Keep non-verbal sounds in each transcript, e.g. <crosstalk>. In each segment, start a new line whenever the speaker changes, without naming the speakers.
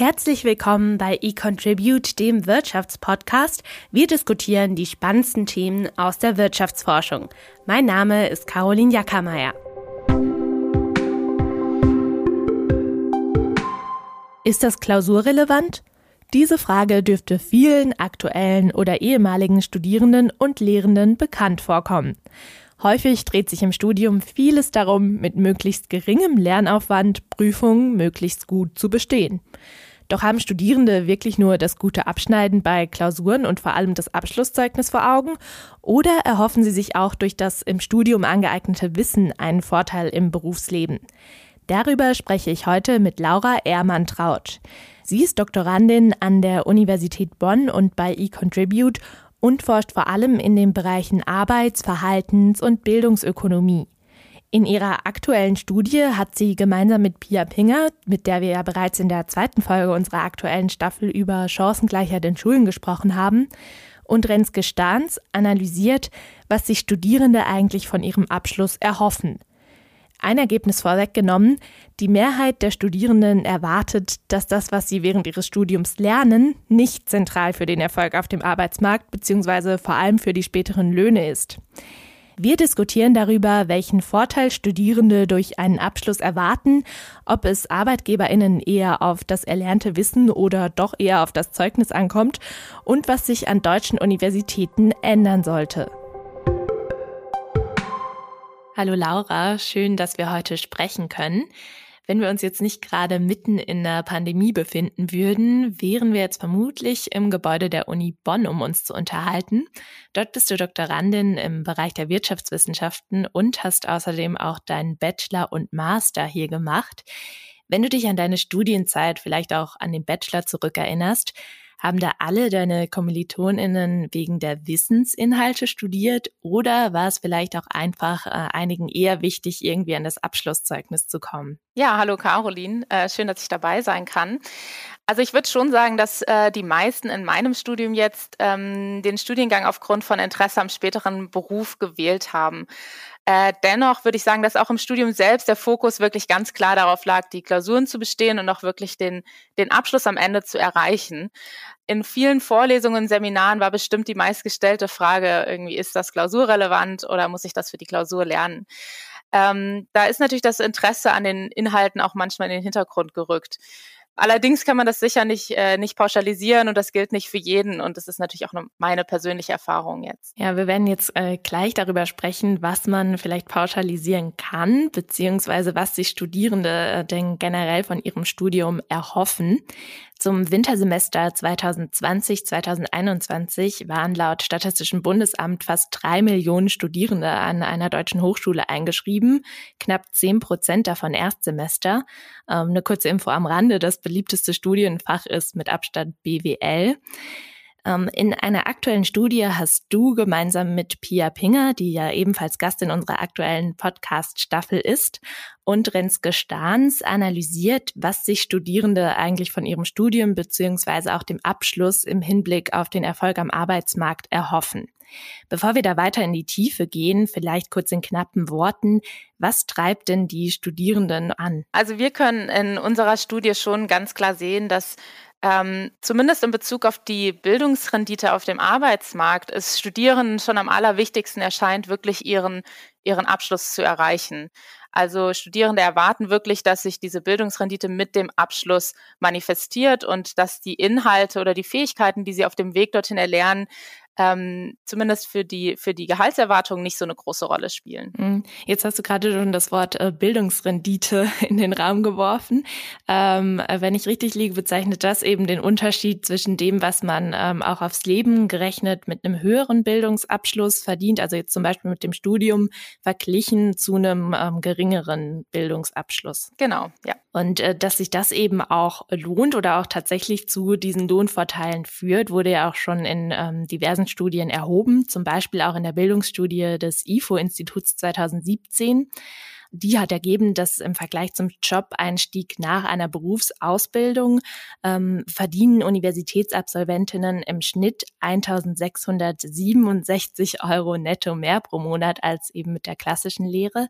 Herzlich willkommen bei eContribute, dem Wirtschaftspodcast. Wir diskutieren die spannendsten Themen aus der Wirtschaftsforschung. Mein Name ist Caroline Jackermeier. Ist das klausurrelevant? Diese Frage dürfte vielen aktuellen oder ehemaligen Studierenden und Lehrenden bekannt vorkommen. Häufig dreht sich im Studium vieles darum, mit möglichst geringem Lernaufwand Prüfungen möglichst gut zu bestehen. Doch haben Studierende wirklich nur das gute Abschneiden bei Klausuren und vor allem das Abschlusszeugnis vor Augen? Oder erhoffen sie sich auch durch das im Studium angeeignete Wissen einen Vorteil im Berufsleben? Darüber spreche ich heute mit Laura Ehrmann-Trautsch. Sie ist Doktorandin an der Universität Bonn und bei eContribute und forscht vor allem in den Bereichen Arbeits-, Verhaltens- und Bildungsökonomie. In ihrer aktuellen Studie hat sie gemeinsam mit Pia Pinger, mit der wir ja bereits in der zweiten Folge unserer aktuellen Staffel über Chancengleichheit in Schulen gesprochen haben, und Renske Stahns analysiert, was sich Studierende eigentlich von ihrem Abschluss erhoffen. Ein Ergebnis vorweggenommen, die Mehrheit der Studierenden erwartet, dass das, was sie während ihres Studiums lernen, nicht zentral für den Erfolg auf dem Arbeitsmarkt bzw. vor allem für die späteren Löhne ist. Wir diskutieren darüber, welchen Vorteil Studierende durch einen Abschluss erwarten, ob es Arbeitgeberinnen eher auf das erlernte Wissen oder doch eher auf das Zeugnis ankommt und was sich an deutschen Universitäten ändern sollte. Hallo Laura, schön, dass wir heute sprechen können. Wenn wir uns jetzt nicht gerade mitten in der Pandemie befinden würden, wären wir jetzt vermutlich im Gebäude der Uni Bonn, um uns zu unterhalten. Dort bist du Doktorandin im Bereich der Wirtschaftswissenschaften und hast außerdem auch deinen Bachelor und Master hier gemacht. Wenn du dich an deine Studienzeit, vielleicht auch an den Bachelor zurückerinnerst, haben da alle deine KommilitonInnen wegen der Wissensinhalte studiert oder war es vielleicht auch einfach äh, einigen eher wichtig, irgendwie an das Abschlusszeugnis zu kommen?
Ja, hallo Caroline, äh, schön, dass ich dabei sein kann. Also ich würde schon sagen, dass äh, die meisten in meinem Studium jetzt ähm, den Studiengang aufgrund von Interesse am späteren Beruf gewählt haben. Äh, dennoch würde ich sagen, dass auch im Studium selbst der Fokus wirklich ganz klar darauf lag, die Klausuren zu bestehen und auch wirklich den, den Abschluss am Ende zu erreichen. In vielen Vorlesungen, Seminaren war bestimmt die meistgestellte Frage, irgendwie ist das klausurrelevant oder muss ich das für die Klausur lernen? Ähm, da ist natürlich das Interesse an den Inhalten auch manchmal in den Hintergrund gerückt. Allerdings kann man das sicher nicht, äh, nicht pauschalisieren und das gilt nicht für jeden. Und das ist natürlich auch meine persönliche Erfahrung jetzt.
Ja, wir werden jetzt äh, gleich darüber sprechen, was man vielleicht pauschalisieren kann, beziehungsweise was sich Studierende äh, denn generell von ihrem Studium erhoffen. Zum Wintersemester 2020, 2021 waren laut Statistischem Bundesamt fast drei Millionen Studierende an einer deutschen Hochschule eingeschrieben, knapp zehn Prozent davon Erstsemester. Ähm, eine kurze Info am Rande, das beliebteste Studienfach ist mit Abstand BWL. Ähm, in einer aktuellen Studie hast du gemeinsam mit Pia Pinger, die ja ebenfalls Gast in unserer aktuellen Podcast-Staffel ist, und Renske Stahns analysiert, was sich Studierende eigentlich von ihrem Studium beziehungsweise auch dem Abschluss im Hinblick auf den Erfolg am Arbeitsmarkt erhoffen. Bevor wir da weiter in die Tiefe gehen, vielleicht kurz in knappen Worten, was treibt denn die Studierenden an?
Also wir können in unserer Studie schon ganz klar sehen, dass ähm, zumindest in Bezug auf die Bildungsrendite auf dem Arbeitsmarkt es Studierenden schon am allerwichtigsten erscheint, wirklich ihren, ihren Abschluss zu erreichen. Also Studierende erwarten wirklich, dass sich diese Bildungsrendite mit dem Abschluss manifestiert und dass die Inhalte oder die Fähigkeiten, die sie auf dem Weg dorthin erlernen, ähm, zumindest für die, für die Gehaltserwartungen nicht so eine große Rolle spielen.
Mhm. Jetzt hast du gerade schon das Wort äh, Bildungsrendite <laughs> in den Raum geworfen. Ähm, äh, wenn ich richtig liege, bezeichnet das eben den Unterschied zwischen dem, was man ähm, auch aufs Leben gerechnet mit einem höheren Bildungsabschluss verdient, also jetzt zum Beispiel mit dem Studium verglichen zu einem ähm, geringeren Bildungsabschluss.
Genau, ja.
Und äh, dass sich das eben auch lohnt oder auch tatsächlich zu diesen Lohnvorteilen führt, wurde ja auch schon in ähm, diversen Studien erhoben, zum Beispiel auch in der Bildungsstudie des IFO-Instituts 2017. Die hat ergeben, dass im Vergleich zum Job-Einstieg nach einer Berufsausbildung ähm, verdienen Universitätsabsolventinnen im Schnitt 1667 Euro netto mehr pro Monat als eben mit der klassischen Lehre.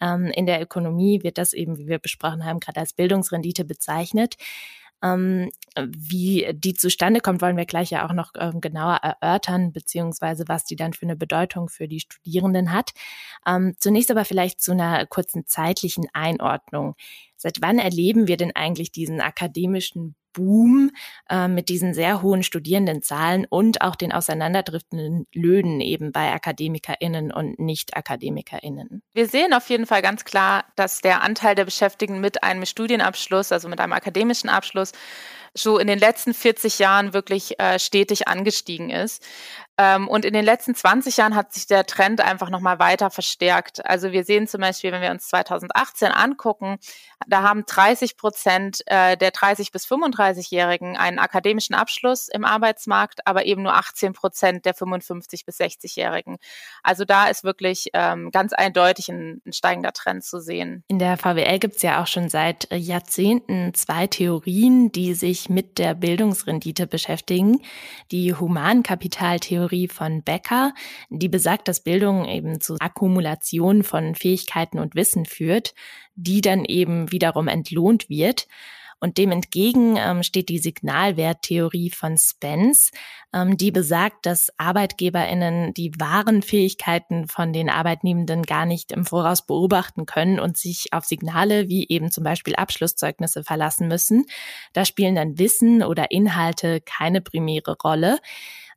Ähm, in der Ökonomie wird das eben, wie wir besprochen haben, gerade als Bildungsrendite bezeichnet. Ähm, wie die zustande kommt, wollen wir gleich ja auch noch ähm, genauer erörtern, beziehungsweise was die dann für eine Bedeutung für die Studierenden hat. Ähm, zunächst aber vielleicht zu einer kurzen zeitlichen Einordnung. Seit wann erleben wir denn eigentlich diesen akademischen Boom äh, mit diesen sehr hohen Studierendenzahlen und auch den auseinanderdriftenden Löhnen eben bei AkademikerInnen und Nicht-AkademikerInnen?
Wir sehen auf jeden Fall ganz klar, dass der Anteil der Beschäftigten mit einem Studienabschluss, also mit einem akademischen Abschluss, so in den letzten 40 Jahren wirklich äh, stetig angestiegen ist. Ähm, und in den letzten 20 Jahren hat sich der Trend einfach nochmal weiter verstärkt. Also wir sehen zum Beispiel, wenn wir uns 2018 angucken, da haben 30 Prozent äh, der 30 bis 35-Jährigen einen akademischen Abschluss im Arbeitsmarkt, aber eben nur 18 Prozent der 55 bis 60-Jährigen. Also da ist wirklich ähm, ganz eindeutig ein, ein, steigender Trend zu sehen.
In der VWL gibt es ja auch schon seit Jahrzehnten zwei Theorien, die sich mit der Bildungsrendite beschäftigen. Die Humankapitaltheorie Theorie von Becker, die besagt, dass Bildung eben zu Akkumulation von Fähigkeiten und Wissen führt, die dann eben wiederum entlohnt wird. Und dem entgegen ähm, steht die Signalwerttheorie von Spence, ähm, die besagt, dass ArbeitgeberInnen die wahren Fähigkeiten von den Arbeitnehmenden gar nicht im Voraus beobachten können und sich auf Signale wie eben zum Beispiel Abschlusszeugnisse verlassen müssen. Da spielen dann Wissen oder Inhalte keine primäre Rolle.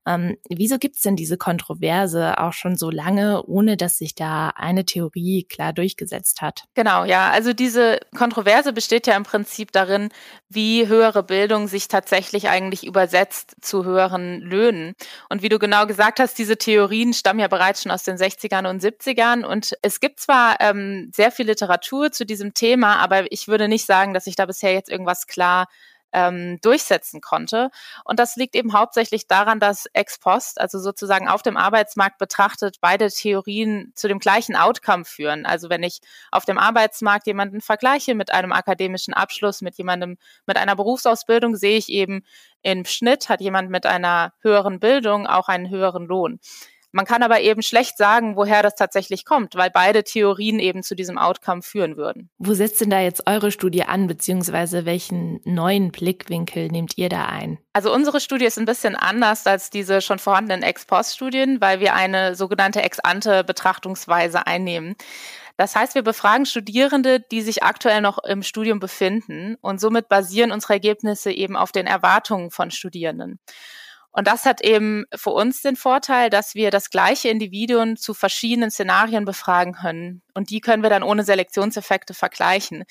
Ähm, wieso gibt es denn diese Kontroverse auch schon so lange, ohne dass sich da eine Theorie klar durchgesetzt hat?
Genau, ja. Also diese Kontroverse besteht ja im Prinzip darin, wie höhere Bildung sich tatsächlich eigentlich übersetzt zu höheren Löhnen. Und wie du genau gesagt hast, diese Theorien stammen ja bereits schon aus den 60ern und 70ern. Und es gibt zwar ähm, sehr viel Literatur zu diesem Thema, aber ich würde nicht sagen, dass sich da bisher jetzt irgendwas klar ähm, durchsetzen konnte. Und das liegt eben hauptsächlich daran, dass ex post, also sozusagen auf dem Arbeitsmarkt betrachtet, beide Theorien zu dem gleichen Outcome führen. Also wenn ich auf dem Arbeitsmarkt jemanden vergleiche mit einem akademischen Abschluss, mit jemandem mit einer Berufsausbildung, sehe ich eben im Schnitt hat jemand mit einer höheren Bildung auch einen höheren Lohn. Man kann aber eben schlecht sagen, woher das tatsächlich kommt, weil beide Theorien eben zu diesem Outcome führen würden.
Wo setzt denn da jetzt eure Studie an, beziehungsweise welchen neuen Blickwinkel nehmt ihr da ein?
Also unsere Studie ist ein bisschen anders als diese schon vorhandenen Ex-Post-Studien, weil wir eine sogenannte Ex-ante-Betrachtungsweise einnehmen. Das heißt, wir befragen Studierende, die sich aktuell noch im Studium befinden und somit basieren unsere Ergebnisse eben auf den Erwartungen von Studierenden. Und das hat eben für uns den Vorteil, dass wir das gleiche Individuum zu verschiedenen Szenarien befragen können. Und die können wir dann ohne Selektionseffekte vergleichen.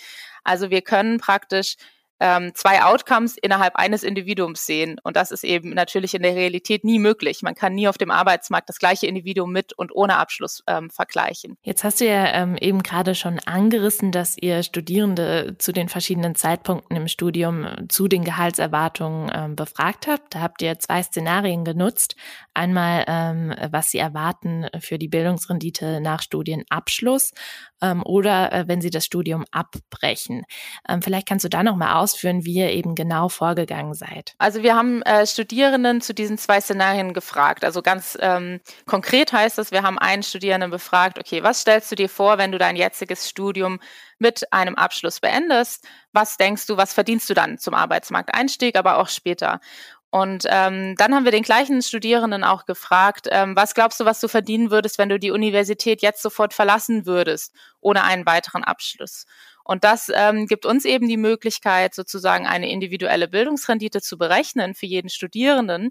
Also wir können praktisch ähm, zwei Outcomes innerhalb eines Individuums sehen. Und das ist eben natürlich in der Realität nie möglich. Man kann nie auf dem Arbeitsmarkt das gleiche Individuum mit und ohne Abschluss ähm, vergleichen.
Jetzt hast du ja ähm, eben gerade schon angerissen, dass ihr Studierende zu den verschiedenen Zeitpunkten im Studium äh, zu den Gehaltserwartungen ähm, befragt habt. Da habt ihr zwei Szenarien genutzt. Einmal, ähm, was sie erwarten für die Bildungsrendite nach Studienabschluss ähm, oder äh, wenn sie das Studium abbrechen. Ähm, vielleicht kannst du da noch mal ausführen, wie ihr eben genau vorgegangen seid.
Also wir haben äh, Studierenden zu diesen zwei Szenarien gefragt. Also ganz ähm, konkret heißt das, wir haben einen Studierenden befragt, okay, was stellst du dir vor, wenn du dein jetziges Studium mit einem Abschluss beendest? Was denkst du, was verdienst du dann zum Arbeitsmarkteinstieg, aber auch später? Und ähm, dann haben wir den gleichen Studierenden auch gefragt, ähm, was glaubst du, was du verdienen würdest, wenn du die Universität jetzt sofort verlassen würdest, ohne einen weiteren Abschluss? Und das ähm, gibt uns eben die Möglichkeit, sozusagen eine individuelle Bildungsrendite zu berechnen für jeden Studierenden.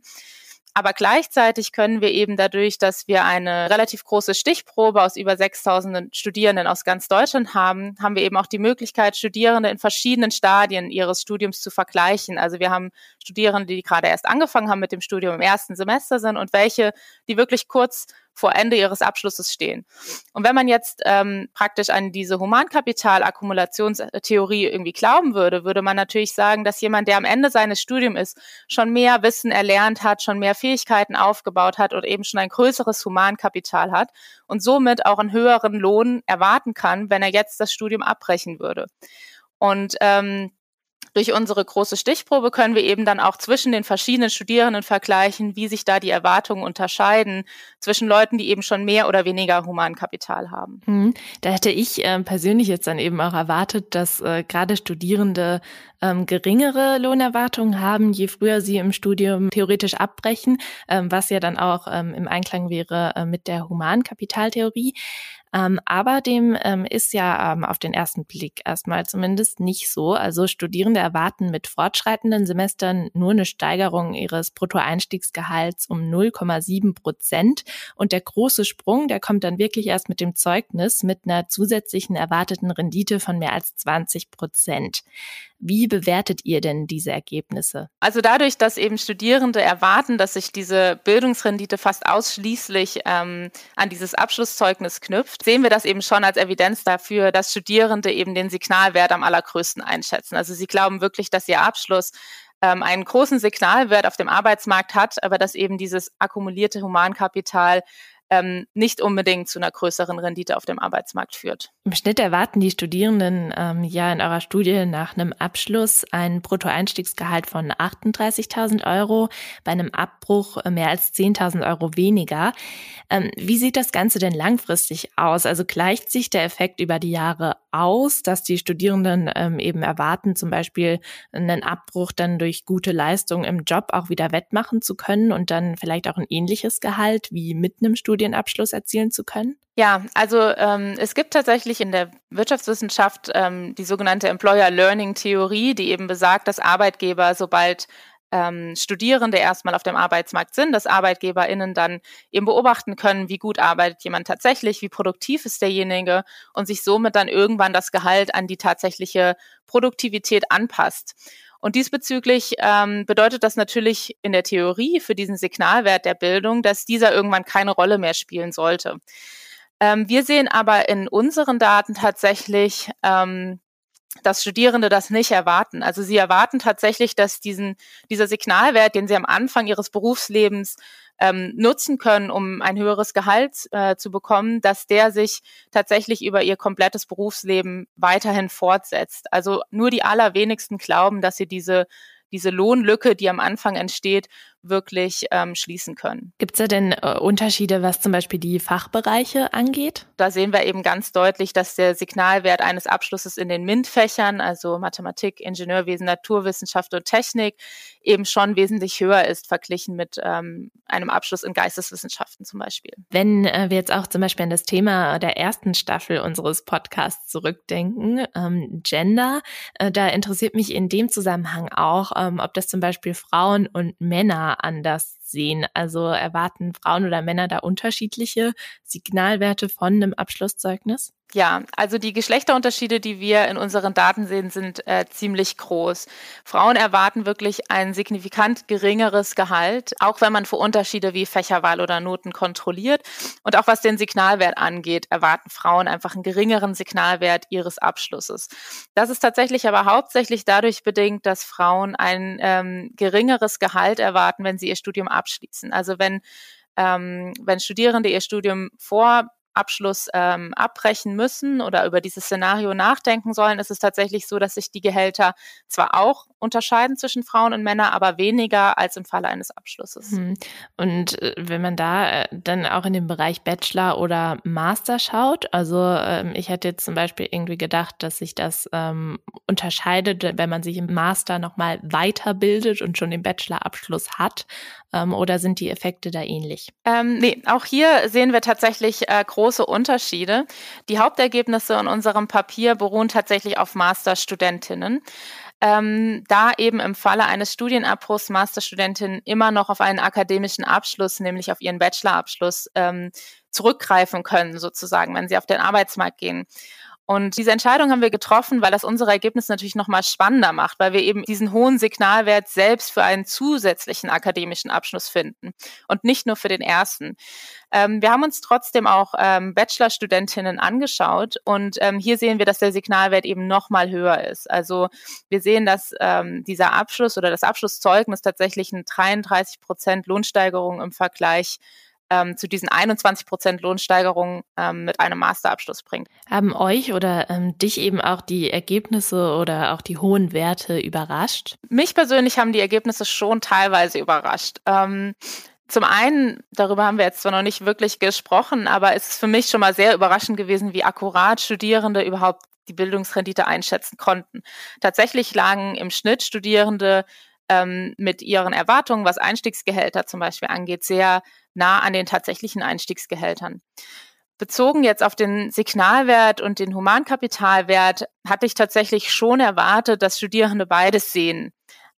Aber gleichzeitig können wir eben dadurch, dass wir eine relativ große Stichprobe aus über 6000 Studierenden aus ganz Deutschland haben, haben wir eben auch die Möglichkeit, Studierende in verschiedenen Stadien ihres Studiums zu vergleichen. Also wir haben Studierende, die gerade erst angefangen haben mit dem Studium im ersten Semester sind und welche, die wirklich kurz vor Ende ihres Abschlusses stehen. Und wenn man jetzt ähm, praktisch an diese Humankapitalakkumulationstheorie irgendwie glauben würde, würde man natürlich sagen, dass jemand, der am Ende seines Studiums ist, schon mehr Wissen erlernt hat, schon mehr Fähigkeiten aufgebaut hat und eben schon ein größeres Humankapital hat und somit auch einen höheren Lohn erwarten kann, wenn er jetzt das Studium abbrechen würde. Und ähm, durch unsere große Stichprobe können wir eben dann auch zwischen den verschiedenen Studierenden vergleichen, wie sich da die Erwartungen unterscheiden zwischen Leuten, die eben schon mehr oder weniger Humankapital haben.
Hm. Da hätte ich äh, persönlich jetzt dann eben auch erwartet, dass äh, gerade Studierende ähm, geringere Lohnerwartungen haben, je früher sie im Studium theoretisch abbrechen, ähm, was ja dann auch ähm, im Einklang wäre äh, mit der Humankapitaltheorie. Ähm, aber dem ähm, ist ja ähm, auf den ersten Blick erstmal zumindest nicht so. Also Studierende erwarten mit fortschreitenden Semestern nur eine Steigerung ihres Bruttoeinstiegsgehalts um 0,7 Prozent. Und der große Sprung, der kommt dann wirklich erst mit dem Zeugnis mit einer zusätzlichen erwarteten Rendite von mehr als 20 Prozent. Wie bewertet ihr denn diese Ergebnisse?
Also dadurch, dass eben Studierende erwarten, dass sich diese Bildungsrendite fast ausschließlich ähm, an dieses Abschlusszeugnis knüpft, sehen wir das eben schon als Evidenz dafür, dass Studierende eben den Signalwert am allergrößten einschätzen. Also sie glauben wirklich, dass ihr Abschluss ähm, einen großen Signalwert auf dem Arbeitsmarkt hat, aber dass eben dieses akkumulierte Humankapital ähm, nicht unbedingt zu einer größeren Rendite auf dem Arbeitsmarkt führt.
Im Schnitt erwarten die Studierenden ähm, ja in eurer Studie nach einem Abschluss ein Bruttoeinstiegsgehalt von 38.000 Euro, bei einem Abbruch mehr als 10.000 Euro weniger. Ähm, wie sieht das Ganze denn langfristig aus? Also gleicht sich der Effekt über die Jahre aus, dass die Studierenden ähm, eben erwarten, zum Beispiel einen Abbruch dann durch gute Leistung im Job auch wieder wettmachen zu können und dann vielleicht auch ein ähnliches Gehalt wie mit einem Studienabschluss erzielen zu können?
Ja, also ähm, es gibt tatsächlich in der Wirtschaftswissenschaft ähm, die sogenannte Employer Learning Theorie, die eben besagt, dass Arbeitgeber, sobald ähm, Studierende erstmal auf dem Arbeitsmarkt sind, dass ArbeitgeberInnen dann eben beobachten können, wie gut arbeitet jemand tatsächlich, wie produktiv ist derjenige und sich somit dann irgendwann das Gehalt an die tatsächliche Produktivität anpasst. Und diesbezüglich ähm, bedeutet das natürlich in der Theorie für diesen Signalwert der Bildung, dass dieser irgendwann keine Rolle mehr spielen sollte. Ähm, wir sehen aber in unseren Daten tatsächlich, ähm, dass Studierende das nicht erwarten. Also sie erwarten tatsächlich, dass diesen, dieser Signalwert, den sie am Anfang ihres Berufslebens ähm, nutzen können, um ein höheres Gehalt äh, zu bekommen, dass der sich tatsächlich über ihr komplettes Berufsleben weiterhin fortsetzt. Also nur die allerwenigsten glauben, dass sie diese diese Lohnlücke, die am Anfang entsteht, wirklich ähm, schließen können.
Gibt es da denn äh, Unterschiede, was zum Beispiel die Fachbereiche angeht?
Da sehen wir eben ganz deutlich, dass der Signalwert eines Abschlusses in den MINT-Fächern, also Mathematik, Ingenieurwesen, Naturwissenschaft und Technik, eben schon wesentlich höher ist, verglichen mit ähm, einem Abschluss in Geisteswissenschaften zum Beispiel.
Wenn äh, wir jetzt auch zum Beispiel an das Thema der ersten Staffel unseres Podcasts zurückdenken, ähm, Gender, äh, da interessiert mich in dem Zusammenhang auch, ähm, ob das zum Beispiel Frauen und Männer anders sehen? Also erwarten Frauen oder Männer da unterschiedliche Signalwerte von einem Abschlusszeugnis?
Ja, also die Geschlechterunterschiede, die wir in unseren Daten sehen, sind äh, ziemlich groß. Frauen erwarten wirklich ein signifikant geringeres Gehalt, auch wenn man für Unterschiede wie Fächerwahl oder Noten kontrolliert. Und auch was den Signalwert angeht, erwarten Frauen einfach einen geringeren Signalwert ihres Abschlusses. Das ist tatsächlich aber hauptsächlich dadurch bedingt, dass Frauen ein ähm, geringeres Gehalt erwarten, wenn sie ihr Studium abschließen. Also wenn ähm, wenn Studierende ihr Studium vor Abschluss ähm, abbrechen müssen oder über dieses Szenario nachdenken sollen, ist es tatsächlich so, dass sich die Gehälter zwar auch unterscheiden zwischen Frauen und Männern, aber weniger als im Falle eines Abschlusses. Hm.
Und äh, wenn man da äh, dann auch in den Bereich Bachelor oder Master schaut, also ähm, ich hätte jetzt zum Beispiel irgendwie gedacht, dass sich das ähm, unterscheidet, wenn man sich im Master nochmal weiterbildet und schon den Bachelorabschluss hat, ähm, oder sind die Effekte da ähnlich?
Ähm, nee, auch hier sehen wir tatsächlich äh, große Unterschiede. Die Hauptergebnisse in unserem Papier beruhen tatsächlich auf Masterstudentinnen. Ähm, da eben im Falle eines Studienabbruchs Masterstudentinnen immer noch auf einen akademischen Abschluss, nämlich auf ihren Bachelorabschluss, ähm, zurückgreifen können, sozusagen, wenn sie auf den Arbeitsmarkt gehen. Und diese Entscheidung haben wir getroffen, weil das unsere Ergebnisse natürlich nochmal spannender macht, weil wir eben diesen hohen Signalwert selbst für einen zusätzlichen akademischen Abschluss finden und nicht nur für den ersten. Ähm, wir haben uns trotzdem auch ähm, Bachelorstudentinnen angeschaut und ähm, hier sehen wir, dass der Signalwert eben nochmal höher ist. Also wir sehen, dass ähm, dieser Abschluss oder das Abschlusszeugnis tatsächlich eine 33 Prozent Lohnsteigerung im Vergleich ähm, zu diesen 21 Prozent Lohnsteigerung ähm, mit einem Masterabschluss bringt.
Haben euch oder ähm, dich eben auch die Ergebnisse oder auch die hohen Werte überrascht?
Mich persönlich haben die Ergebnisse schon teilweise überrascht. Ähm, zum einen, darüber haben wir jetzt zwar noch nicht wirklich gesprochen, aber es ist für mich schon mal sehr überraschend gewesen, wie akkurat Studierende überhaupt die Bildungsrendite einschätzen konnten. Tatsächlich lagen im Schnitt Studierende ähm, mit ihren Erwartungen, was Einstiegsgehälter zum Beispiel angeht, sehr nah an den tatsächlichen Einstiegsgehältern. Bezogen jetzt auf den Signalwert und den Humankapitalwert hatte ich tatsächlich schon erwartet, dass Studierende beides sehen.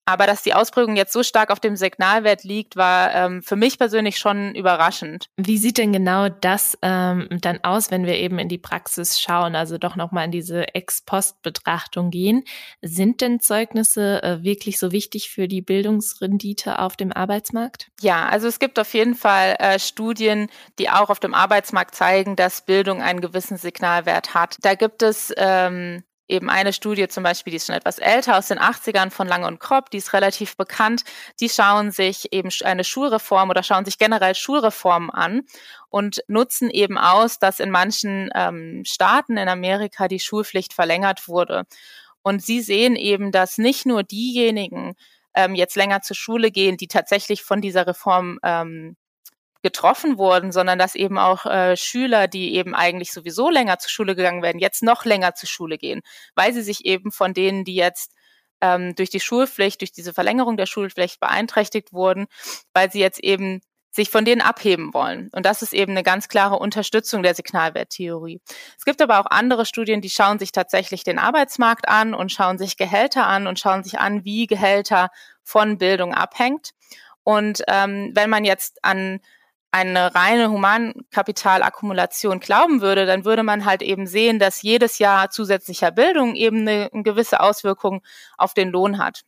Aber dass die Ausprägung jetzt so stark auf dem Signalwert liegt, war ähm, für mich persönlich schon überraschend.
Wie sieht denn genau das ähm, dann aus, wenn wir eben in die Praxis schauen, also doch nochmal in diese Ex-Post-Betrachtung gehen? Sind denn Zeugnisse äh, wirklich so wichtig für die Bildungsrendite auf dem Arbeitsmarkt?
Ja, also es gibt auf jeden Fall äh, Studien, die auch auf dem Arbeitsmarkt zeigen, dass Bildung einen gewissen Signalwert hat. Da gibt es ähm, eben eine Studie zum Beispiel, die ist schon etwas älter, aus den 80ern von Lange und Kropp, die ist relativ bekannt. Die schauen sich eben eine Schulreform oder schauen sich generell Schulreformen an und nutzen eben aus, dass in manchen ähm, Staaten in Amerika die Schulpflicht verlängert wurde. Und sie sehen eben, dass nicht nur diejenigen ähm, jetzt länger zur Schule gehen, die tatsächlich von dieser Reform ähm, getroffen wurden, sondern dass eben auch äh, Schüler, die eben eigentlich sowieso länger zur Schule gegangen werden, jetzt noch länger zur Schule gehen, weil sie sich eben von denen, die jetzt ähm, durch die Schulpflicht, durch diese Verlängerung der Schulpflicht beeinträchtigt wurden, weil sie jetzt eben sich von denen abheben wollen. Und das ist eben eine ganz klare Unterstützung der Signalwerttheorie. Es gibt aber auch andere Studien, die schauen sich tatsächlich den Arbeitsmarkt an und schauen sich Gehälter an und schauen sich an, wie Gehälter von Bildung abhängt. Und ähm, wenn man jetzt an eine reine Humankapitalakkumulation glauben würde, dann würde man halt eben sehen, dass jedes Jahr zusätzlicher Bildung eben eine, eine gewisse Auswirkung auf den Lohn hat.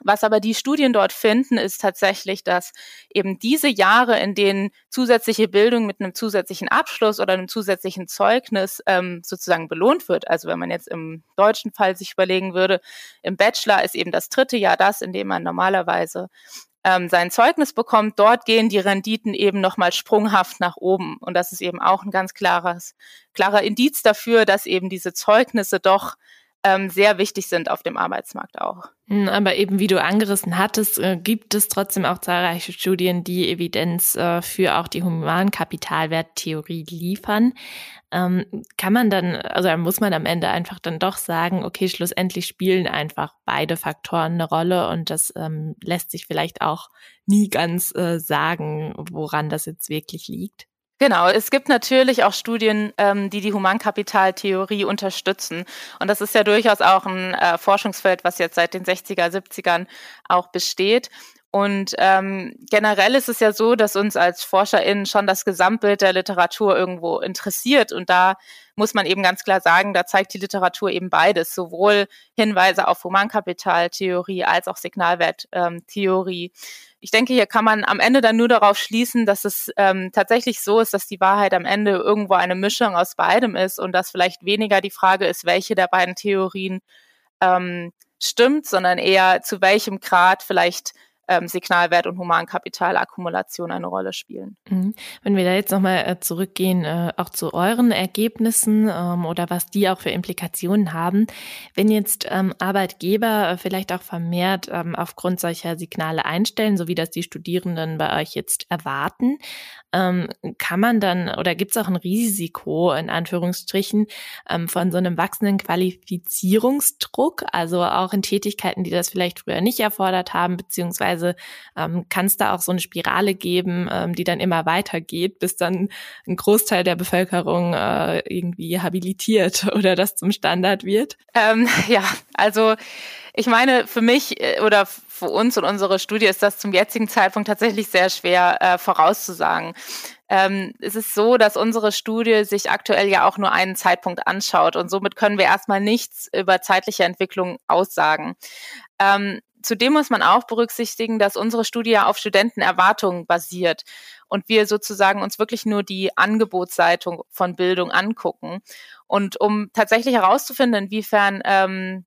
Was aber die Studien dort finden, ist tatsächlich, dass eben diese Jahre, in denen zusätzliche Bildung mit einem zusätzlichen Abschluss oder einem zusätzlichen Zeugnis ähm, sozusagen belohnt wird. Also wenn man jetzt im deutschen Fall sich überlegen würde, im Bachelor ist eben das dritte Jahr das, in dem man normalerweise ähm, sein Zeugnis bekommt, dort gehen die Renditen eben nochmal sprunghaft nach oben. Und das ist eben auch ein ganz klares, klarer Indiz dafür, dass eben diese Zeugnisse doch ähm, sehr wichtig sind auf dem Arbeitsmarkt auch.
Hm, aber eben wie du angerissen hattest, äh, gibt es trotzdem auch zahlreiche Studien, die Evidenz äh, für auch die Humankapitalwerttheorie liefern. Ähm, kann man dann, also muss man am Ende einfach dann doch sagen, okay, schlussendlich spielen einfach beide Faktoren eine Rolle und das ähm, lässt sich vielleicht auch nie ganz äh, sagen, woran das jetzt wirklich liegt.
Genau, es gibt natürlich auch Studien, ähm, die die Humankapitaltheorie unterstützen. Und das ist ja durchaus auch ein äh, Forschungsfeld, was jetzt seit den 60er, 70ern auch besteht. Und ähm, generell ist es ja so, dass uns als ForscherInnen schon das Gesamtbild der Literatur irgendwo interessiert. Und da muss man eben ganz klar sagen, da zeigt die Literatur eben beides, sowohl Hinweise auf Humankapitaltheorie als auch Signalwerttheorie. Ähm, ich denke, hier kann man am Ende dann nur darauf schließen, dass es ähm, tatsächlich so ist, dass die Wahrheit am Ende irgendwo eine Mischung aus beidem ist und dass vielleicht weniger die Frage ist, welche der beiden Theorien ähm, stimmt, sondern eher zu welchem Grad vielleicht ähm, Signalwert und Humankapitalakkumulation eine Rolle spielen.
Mhm. Wenn wir da jetzt nochmal äh, zurückgehen, äh, auch zu euren Ergebnissen ähm, oder was die auch für Implikationen haben, wenn jetzt ähm, Arbeitgeber äh, vielleicht auch vermehrt ähm, aufgrund solcher Signale einstellen, so wie das die Studierenden bei euch jetzt erwarten, ähm, kann man dann oder gibt es auch ein Risiko in Anführungsstrichen ähm, von so einem wachsenden Qualifizierungsdruck, also auch in Tätigkeiten, die das vielleicht früher nicht erfordert haben, beziehungsweise ähm, kann es da auch so eine Spirale geben, ähm, die dann immer weitergeht, bis dann ein Großteil der Bevölkerung äh, irgendwie habilitiert <laughs> oder das zum Standard wird?
Ähm, ja, also ich meine, für mich äh, oder für uns und unsere Studie ist das zum jetzigen Zeitpunkt tatsächlich sehr schwer äh, vorauszusagen. Ähm, es ist so, dass unsere Studie sich aktuell ja auch nur einen Zeitpunkt anschaut und somit können wir erstmal nichts über zeitliche Entwicklung aussagen. Ähm, zudem muss man auch berücksichtigen, dass unsere Studie ja auf Studentenerwartungen basiert und wir sozusagen uns wirklich nur die Angebotsseite von Bildung angucken. Und um tatsächlich herauszufinden, inwiefern ähm,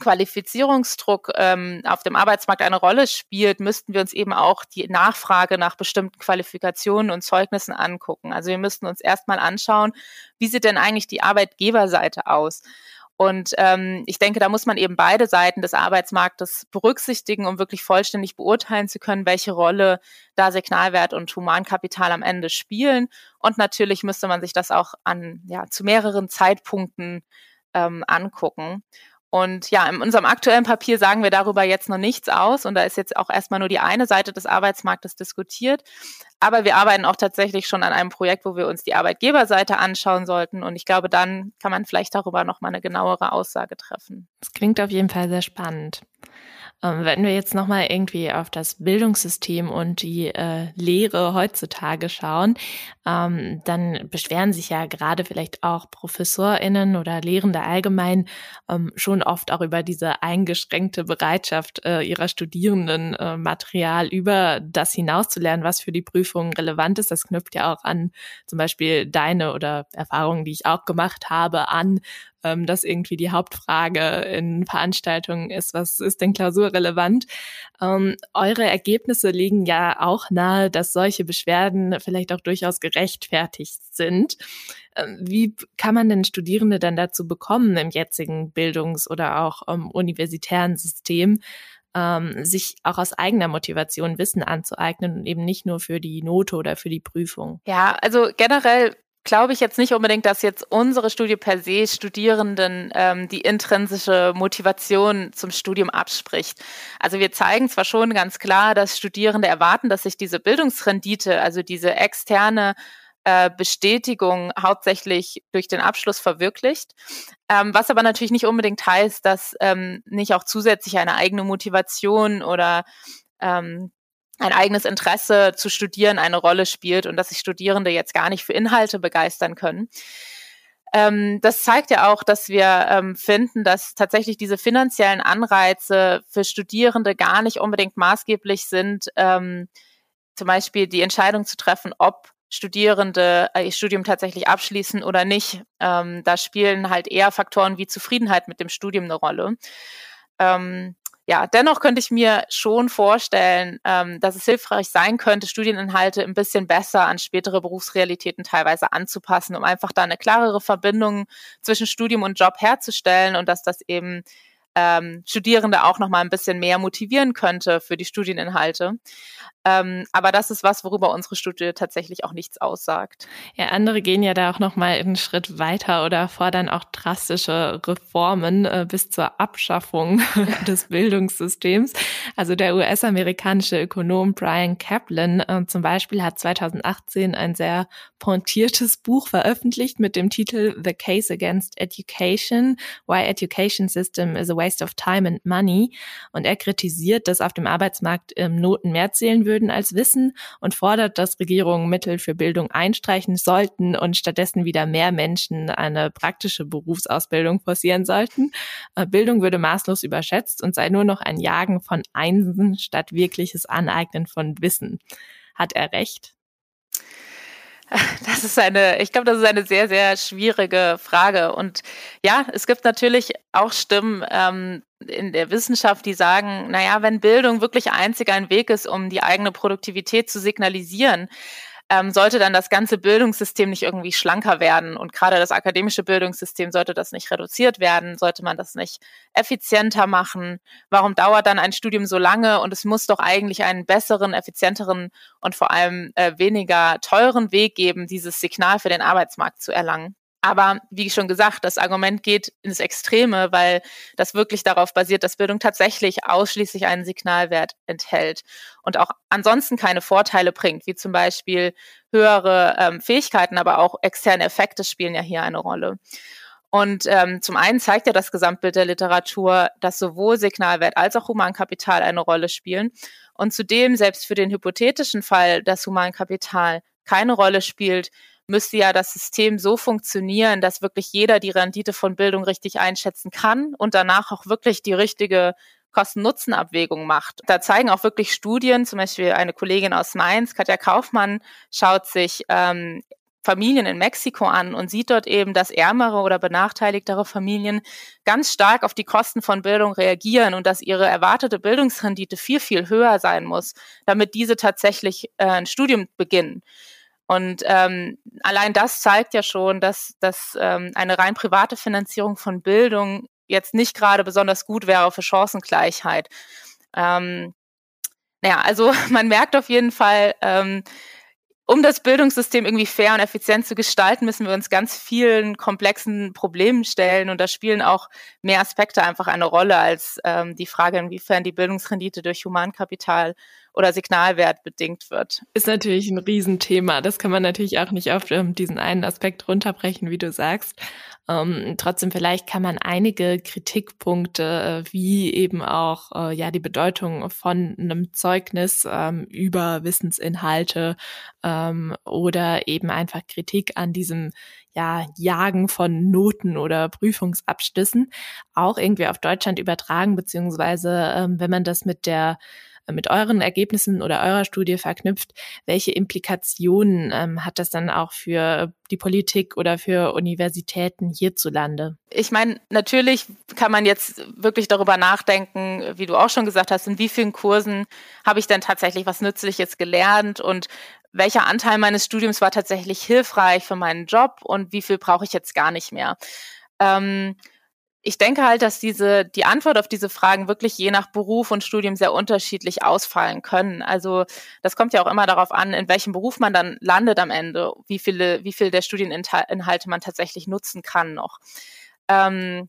Qualifizierungsdruck ähm, auf dem Arbeitsmarkt eine Rolle spielt, müssten wir uns eben auch die Nachfrage nach bestimmten Qualifikationen und Zeugnissen angucken. Also wir müssten uns erstmal anschauen, wie sieht denn eigentlich die Arbeitgeberseite aus? Und ähm, ich denke, da muss man eben beide Seiten des Arbeitsmarktes berücksichtigen, um wirklich vollständig beurteilen zu können, welche Rolle da Signalwert und Humankapital am Ende spielen. Und natürlich müsste man sich das auch an ja zu mehreren Zeitpunkten ähm, angucken. Und ja, in unserem aktuellen Papier sagen wir darüber jetzt noch nichts aus und da ist jetzt auch erstmal nur die eine Seite des Arbeitsmarktes diskutiert. Aber wir arbeiten auch tatsächlich schon an einem Projekt, wo wir uns die Arbeitgeberseite anschauen sollten und ich glaube, dann kann man vielleicht darüber noch mal eine genauere Aussage treffen.
Das klingt auf jeden Fall sehr spannend. Ähm, wenn wir jetzt nochmal irgendwie auf das Bildungssystem und die äh, Lehre heutzutage schauen, ähm, dann beschweren sich ja gerade vielleicht auch ProfessorInnen oder Lehrende allgemein ähm, schon oft auch über diese eingeschränkte Bereitschaft äh, ihrer Studierenden, äh, Material über das hinauszulernen, was für die Prüfung relevant ist. Das knüpft ja auch an zum Beispiel deine oder Erfahrungen, die ich auch gemacht habe, an, ähm, dass irgendwie die Hauptfrage in Veranstaltungen ist, was ist denn klausurrelevant? Ähm, eure Ergebnisse legen ja auch nahe, dass solche Beschwerden vielleicht auch durchaus gerechtfertigt sind. Ähm, wie kann man denn Studierende dann dazu bekommen im jetzigen Bildungs- oder auch ähm, universitären System, ähm, sich auch aus eigener Motivation Wissen anzueignen und eben nicht nur für die Note oder für die Prüfung?
Ja, also generell glaube ich jetzt nicht unbedingt, dass jetzt unsere Studie per se Studierenden ähm, die intrinsische Motivation zum Studium abspricht. Also wir zeigen zwar schon ganz klar, dass Studierende erwarten, dass sich diese Bildungsrendite, also diese externe äh, Bestätigung hauptsächlich durch den Abschluss verwirklicht. Ähm, was aber natürlich nicht unbedingt heißt, dass ähm, nicht auch zusätzlich eine eigene Motivation oder ähm, ein eigenes Interesse zu studieren eine Rolle spielt und dass sich Studierende jetzt gar nicht für Inhalte begeistern können. Ähm, das zeigt ja auch, dass wir ähm, finden, dass tatsächlich diese finanziellen Anreize für Studierende gar nicht unbedingt maßgeblich sind, ähm, zum Beispiel die Entscheidung zu treffen, ob Studierende äh, ihr Studium tatsächlich abschließen oder nicht. Ähm, da spielen halt eher Faktoren wie Zufriedenheit mit dem Studium eine Rolle. Ähm, ja, dennoch könnte ich mir schon vorstellen, ähm, dass es hilfreich sein könnte, Studieninhalte ein bisschen besser an spätere Berufsrealitäten teilweise anzupassen, um einfach da eine klarere Verbindung zwischen Studium und Job herzustellen und dass das eben ähm, Studierende auch noch mal ein bisschen mehr motivieren könnte für die Studieninhalte. Ähm, aber das ist was, worüber unsere Studie tatsächlich auch nichts aussagt.
Ja, andere gehen ja da auch noch mal einen Schritt weiter oder fordern auch drastische Reformen äh, bis zur Abschaffung <laughs> des Bildungssystems. Also der US-amerikanische Ökonom Brian Kaplan äh, zum Beispiel hat 2018 ein sehr pointiertes Buch veröffentlicht mit dem Titel The Case Against Education: Why Education System is a Waste of Time and Money. Und er kritisiert, dass auf dem Arbeitsmarkt ähm, Noten mehr zählen würden als Wissen und fordert, dass Regierungen Mittel für Bildung einstreichen sollten und stattdessen wieder mehr Menschen eine praktische Berufsausbildung forcieren sollten. Äh, Bildung würde maßlos überschätzt und sei nur noch ein Jagen von Einsen statt wirkliches Aneignen von Wissen. Hat er recht? <laughs>
Das ist eine, ich glaube, das ist eine sehr, sehr schwierige Frage. Und ja, es gibt natürlich auch Stimmen ähm, in der Wissenschaft, die sagen, naja, wenn Bildung wirklich einzig ein Weg ist, um die eigene Produktivität zu signalisieren, ähm, sollte dann das ganze Bildungssystem nicht irgendwie schlanker werden. Und gerade das akademische Bildungssystem sollte das nicht reduziert werden, sollte man das nicht effizienter machen. Warum dauert dann ein Studium so lange? Und es muss doch eigentlich einen besseren, effizienteren und vor allem äh, weniger teuren Weg geben, dieses Signal für den Arbeitsmarkt zu erlangen. Aber wie schon gesagt, das Argument geht ins Extreme, weil das wirklich darauf basiert, dass Bildung tatsächlich ausschließlich einen Signalwert enthält und auch ansonsten keine Vorteile bringt, wie zum Beispiel höhere ähm, Fähigkeiten, aber auch externe Effekte spielen ja hier eine Rolle. Und ähm, zum einen zeigt ja das Gesamtbild der Literatur, dass sowohl Signalwert als auch Humankapital eine Rolle spielen. Und zudem, selbst für den hypothetischen Fall, dass Humankapital keine Rolle spielt, müsste ja das System so funktionieren, dass wirklich jeder die Rendite von Bildung richtig einschätzen kann und danach auch wirklich die richtige Kosten-Nutzen-Abwägung macht. Da zeigen auch wirklich Studien, zum Beispiel eine Kollegin aus Mainz, Katja Kaufmann, schaut sich ähm, Familien in Mexiko an und sieht dort eben, dass ärmere oder benachteiligtere Familien ganz stark auf die Kosten von Bildung reagieren und dass ihre erwartete Bildungsrendite viel, viel höher sein muss, damit diese tatsächlich äh, ein Studium beginnen. Und ähm, allein das zeigt ja schon, dass, dass ähm, eine rein private Finanzierung von Bildung jetzt nicht gerade besonders gut wäre für Chancengleichheit. Ähm, naja, also <laughs> man merkt auf jeden Fall, ähm, um das Bildungssystem irgendwie fair und effizient zu gestalten, müssen wir uns ganz vielen komplexen Problemen stellen. Und da spielen auch mehr Aspekte einfach eine Rolle als ähm, die Frage, inwiefern die Bildungsrendite durch Humankapital oder Signalwert bedingt wird.
Ist natürlich ein Riesenthema. Das kann man natürlich auch nicht auf ähm, diesen einen Aspekt runterbrechen, wie du sagst. Ähm, trotzdem vielleicht kann man einige Kritikpunkte, äh, wie eben auch äh, ja die Bedeutung von einem Zeugnis ähm, über Wissensinhalte ähm, oder eben einfach Kritik an diesem ja, Jagen von Noten oder Prüfungsabschlüssen auch irgendwie auf Deutschland übertragen, beziehungsweise ähm, wenn man das mit der mit euren Ergebnissen oder eurer Studie verknüpft, welche Implikationen ähm, hat das dann auch für die Politik oder für Universitäten hierzulande?
Ich meine, natürlich kann man jetzt wirklich darüber nachdenken, wie du auch schon gesagt hast, in wie vielen Kursen habe ich denn tatsächlich was Nützliches gelernt und welcher Anteil meines Studiums war tatsächlich hilfreich für meinen Job und wie viel brauche ich jetzt gar nicht mehr. Ähm, ich denke halt, dass diese, die Antwort auf diese Fragen wirklich je nach Beruf und Studium sehr unterschiedlich ausfallen können. Also das kommt ja auch immer darauf an, in welchem Beruf man dann landet am Ende, wie viele, wie viel der Studieninhalte man tatsächlich nutzen kann noch. Ähm,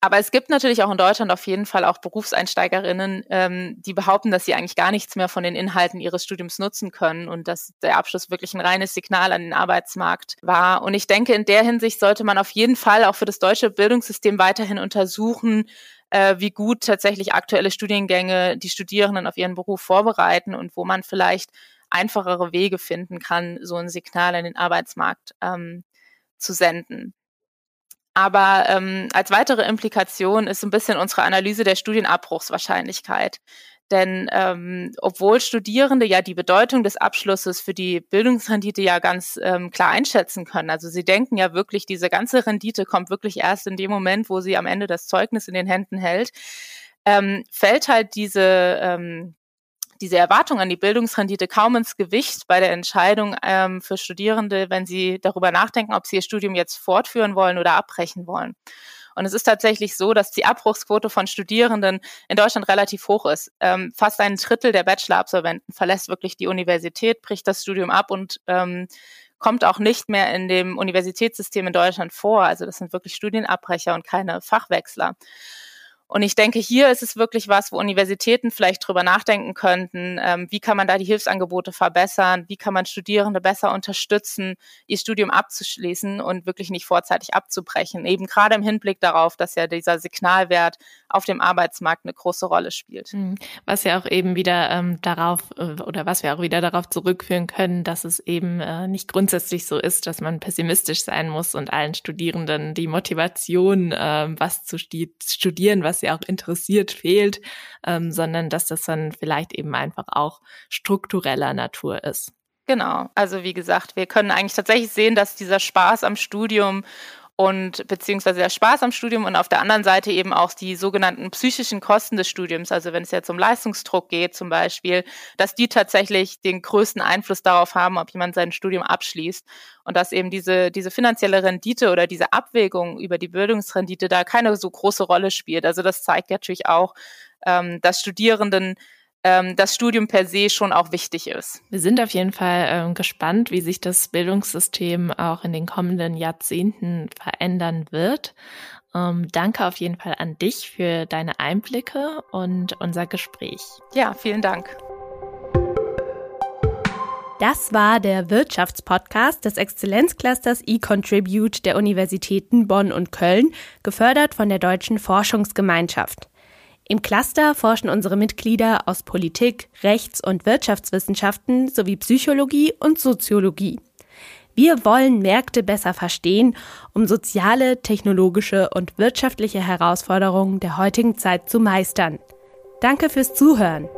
aber es gibt natürlich auch in Deutschland auf jeden Fall auch Berufseinsteigerinnen, ähm, die behaupten, dass sie eigentlich gar nichts mehr von den Inhalten ihres Studiums nutzen können und dass der Abschluss wirklich ein reines Signal an den Arbeitsmarkt war. Und ich denke, in der Hinsicht sollte man auf jeden Fall auch für das deutsche Bildungssystem weiterhin untersuchen, äh, wie gut tatsächlich aktuelle Studiengänge die Studierenden auf ihren Beruf vorbereiten und wo man vielleicht einfachere Wege finden kann, so ein Signal an den Arbeitsmarkt ähm, zu senden. Aber ähm, als weitere Implikation ist ein bisschen unsere Analyse der Studienabbruchswahrscheinlichkeit. Denn ähm, obwohl Studierende ja die Bedeutung des Abschlusses für die Bildungsrendite ja ganz ähm, klar einschätzen können, also sie denken ja wirklich, diese ganze Rendite kommt wirklich erst in dem Moment, wo sie am Ende das Zeugnis in den Händen hält, ähm, fällt halt diese ähm, diese Erwartung an die Bildungsrendite kaum ins Gewicht bei der Entscheidung ähm, für Studierende, wenn sie darüber nachdenken, ob sie ihr Studium jetzt fortführen wollen oder abbrechen wollen. Und es ist tatsächlich so, dass die Abbruchsquote von Studierenden in Deutschland relativ hoch ist. Ähm, fast ein Drittel der Bachelor-Absolventen verlässt wirklich die Universität, bricht das Studium ab und ähm, kommt auch nicht mehr in dem Universitätssystem in Deutschland vor. Also das sind wirklich Studienabbrecher und keine Fachwechsler. Und ich denke, hier ist es wirklich was, wo Universitäten vielleicht drüber nachdenken könnten, ähm, wie kann man da die Hilfsangebote verbessern, wie kann man Studierende besser unterstützen, ihr Studium abzuschließen und wirklich nicht vorzeitig abzubrechen. Eben gerade im Hinblick darauf, dass ja dieser Signalwert auf dem Arbeitsmarkt eine große Rolle spielt.
Mhm. Was ja auch eben wieder ähm, darauf äh, oder was wir auch wieder darauf zurückführen können, dass es eben äh, nicht grundsätzlich so ist, dass man pessimistisch sein muss und allen Studierenden die Motivation, äh, was zu studieren, was was sie auch interessiert, fehlt, ähm, sondern dass das dann vielleicht eben einfach auch struktureller Natur ist.
Genau. Also wie gesagt, wir können eigentlich tatsächlich sehen, dass dieser Spaß am Studium und beziehungsweise der Spaß am Studium und auf der anderen Seite eben auch die sogenannten psychischen Kosten des Studiums, also wenn es jetzt um Leistungsdruck geht zum Beispiel, dass die tatsächlich den größten Einfluss darauf haben, ob jemand sein Studium abschließt und dass eben diese, diese finanzielle Rendite oder diese Abwägung über die Bildungsrendite da keine so große Rolle spielt. Also das zeigt natürlich auch, ähm, dass Studierenden ähm, das Studium per se schon auch wichtig ist.
Wir sind auf jeden Fall ähm, gespannt, wie sich das Bildungssystem auch in den kommenden Jahrzehnten verändern wird. Ähm, danke auf jeden Fall an dich für deine Einblicke und unser Gespräch.
Ja, vielen Dank.
Das war der Wirtschaftspodcast des Exzellenzclusters eContribute der Universitäten Bonn und Köln, gefördert von der Deutschen Forschungsgemeinschaft. Im Cluster forschen unsere Mitglieder aus Politik, Rechts- und Wirtschaftswissenschaften sowie Psychologie und Soziologie. Wir wollen Märkte besser verstehen, um soziale, technologische und wirtschaftliche Herausforderungen der heutigen Zeit zu meistern. Danke fürs Zuhören.